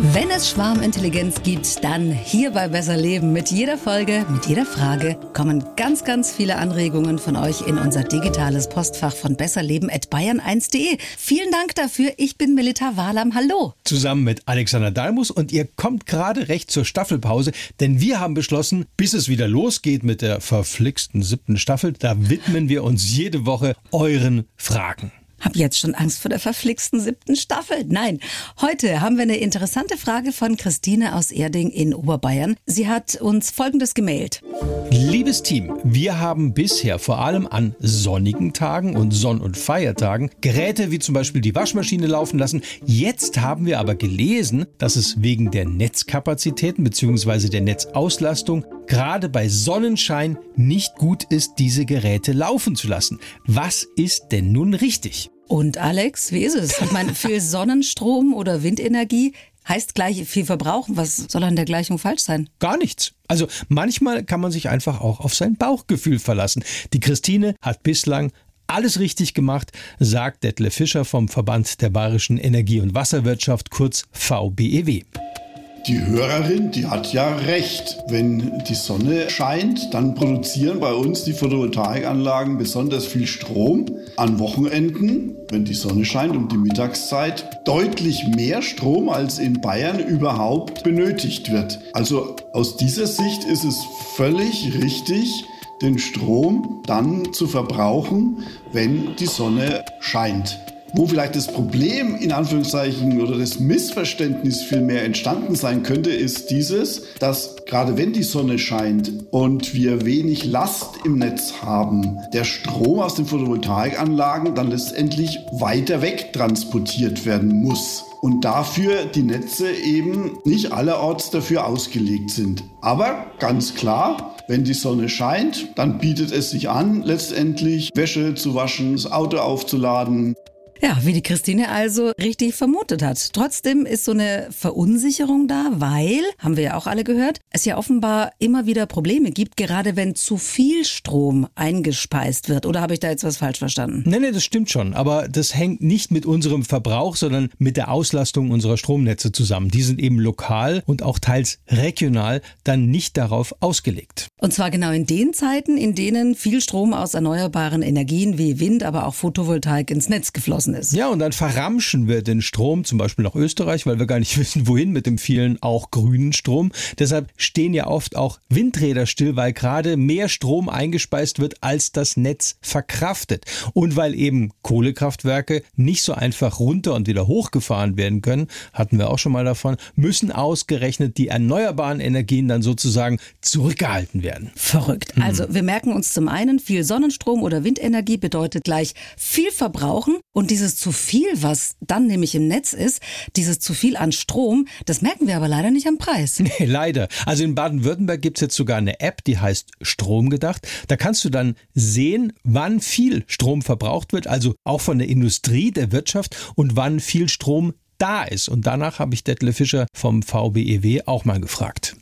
Wenn es Schwarmintelligenz gibt, dann hier bei Besser Leben. Mit jeder Folge, mit jeder Frage kommen ganz, ganz viele Anregungen von euch in unser digitales Postfach von besserleben.bayern1.de. Vielen Dank dafür. Ich bin Melita Walam. Hallo. Zusammen mit Alexander Dalmus und ihr kommt gerade recht zur Staffelpause, denn wir haben beschlossen, bis es wieder losgeht mit der verflixten siebten Staffel, da widmen wir uns jede Woche euren Fragen. Hab jetzt schon Angst vor der verflixten siebten Staffel. Nein, heute haben wir eine interessante Frage von Christine aus Erding in Oberbayern. Sie hat uns Folgendes gemailt. Liebes Team, wir haben bisher vor allem an sonnigen Tagen und Sonn- und Feiertagen Geräte wie zum Beispiel die Waschmaschine laufen lassen. Jetzt haben wir aber gelesen, dass es wegen der Netzkapazitäten bzw. der Netzauslastung gerade bei Sonnenschein nicht gut ist, diese Geräte laufen zu lassen. Was ist denn nun richtig? Und Alex, wie ist es? Ich meine, viel Sonnenstrom oder Windenergie heißt gleich viel verbrauchen. Was soll an der Gleichung falsch sein? Gar nichts. Also manchmal kann man sich einfach auch auf sein Bauchgefühl verlassen. Die Christine hat bislang alles richtig gemacht, sagt Detlef Fischer vom Verband der Bayerischen Energie- und Wasserwirtschaft, kurz VBEW. Die Hörerin, die hat ja recht. Wenn die Sonne scheint, dann produzieren bei uns die Photovoltaikanlagen besonders viel Strom. An Wochenenden, wenn die Sonne scheint um die Mittagszeit, deutlich mehr Strom als in Bayern überhaupt benötigt wird. Also aus dieser Sicht ist es völlig richtig, den Strom dann zu verbrauchen, wenn die Sonne scheint. Wo vielleicht das Problem in Anführungszeichen oder das Missverständnis vielmehr entstanden sein könnte, ist dieses, dass gerade wenn die Sonne scheint und wir wenig Last im Netz haben, der Strom aus den Photovoltaikanlagen dann letztendlich weiter weg transportiert werden muss und dafür die Netze eben nicht allerorts dafür ausgelegt sind. Aber ganz klar, wenn die Sonne scheint, dann bietet es sich an, letztendlich Wäsche zu waschen, das Auto aufzuladen, ja, wie die Christine also richtig vermutet hat. Trotzdem ist so eine Verunsicherung da, weil, haben wir ja auch alle gehört, es ja offenbar immer wieder Probleme gibt, gerade wenn zu viel Strom eingespeist wird. Oder habe ich da jetzt was falsch verstanden? Nee, nee, das stimmt schon. Aber das hängt nicht mit unserem Verbrauch, sondern mit der Auslastung unserer Stromnetze zusammen. Die sind eben lokal und auch teils regional dann nicht darauf ausgelegt. Und zwar genau in den Zeiten, in denen viel Strom aus erneuerbaren Energien wie Wind, aber auch Photovoltaik ins Netz geflossen ist. Ja, und dann verramschen wir den Strom zum Beispiel nach Österreich, weil wir gar nicht wissen, wohin mit dem vielen auch grünen Strom. Deshalb stehen ja oft auch Windräder still, weil gerade mehr Strom eingespeist wird, als das Netz verkraftet. Und weil eben Kohlekraftwerke nicht so einfach runter und wieder hochgefahren werden können, hatten wir auch schon mal davon, müssen ausgerechnet die erneuerbaren Energien dann sozusagen zurückgehalten werden. Verrückt. Mhm. Also wir merken uns zum einen, viel Sonnenstrom oder Windenergie bedeutet gleich viel verbrauchen und die dieses zu viel, was dann nämlich im Netz ist, dieses zu viel an Strom, das merken wir aber leider nicht am Preis. Nee, leider. Also in Baden-Württemberg gibt es jetzt sogar eine App, die heißt Stromgedacht. Da kannst du dann sehen, wann viel Strom verbraucht wird, also auch von der Industrie, der Wirtschaft und wann viel Strom da ist. Und danach habe ich Detlef Fischer vom VBEW auch mal gefragt.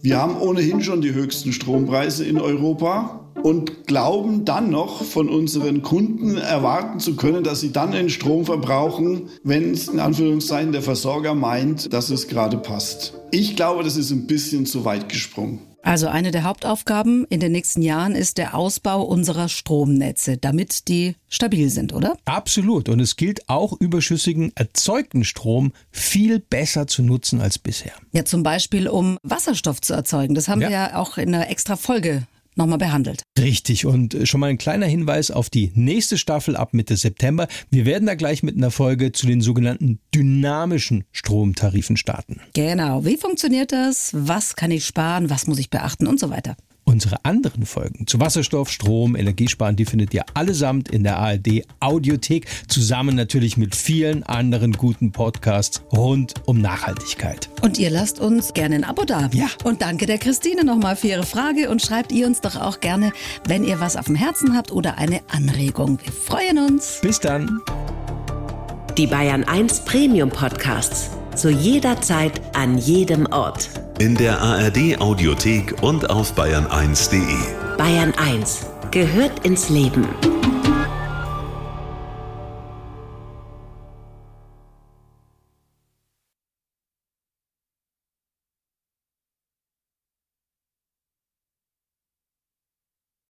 Wir haben ohnehin schon die höchsten Strompreise in Europa und glauben dann noch von unseren Kunden erwarten zu können, dass sie dann den Strom verbrauchen, wenn es in Anführungszeichen der Versorger meint, dass es gerade passt. Ich glaube, das ist ein bisschen zu weit gesprungen. Also eine der Hauptaufgaben in den nächsten Jahren ist der Ausbau unserer Stromnetze, damit die stabil sind, oder? Absolut. Und es gilt auch überschüssigen erzeugten Strom viel besser zu nutzen als bisher. Ja, zum Beispiel um Wasserstoff zu erzeugen. Das haben ja. wir ja auch in einer extra Folge nochmal behandelt. Richtig. Und äh, schon mal ein kleiner Hinweis auf die nächste Staffel ab Mitte September. Wir werden da gleich mit einer Folge zu den sogenannten dynamischen Stromtarifen starten. Genau. Wie funktioniert das? Was kann ich sparen? Was muss ich beachten? Und so weiter. Unsere anderen Folgen zu Wasserstoff, Strom, Energiesparen, die findet ihr allesamt in der ARD Audiothek, zusammen natürlich mit vielen anderen guten Podcasts rund um Nachhaltigkeit. Und ihr lasst uns gerne ein Abo da. Ja. Und danke der Christine nochmal für ihre Frage und schreibt ihr uns doch auch gerne, wenn ihr was auf dem Herzen habt oder eine Anregung. Wir freuen uns. Bis dann. Die Bayern 1 Premium Podcasts. Zu jeder Zeit, an jedem Ort. In der ARD Audiothek und auf bayern1.de. Bayern 1 gehört ins Leben.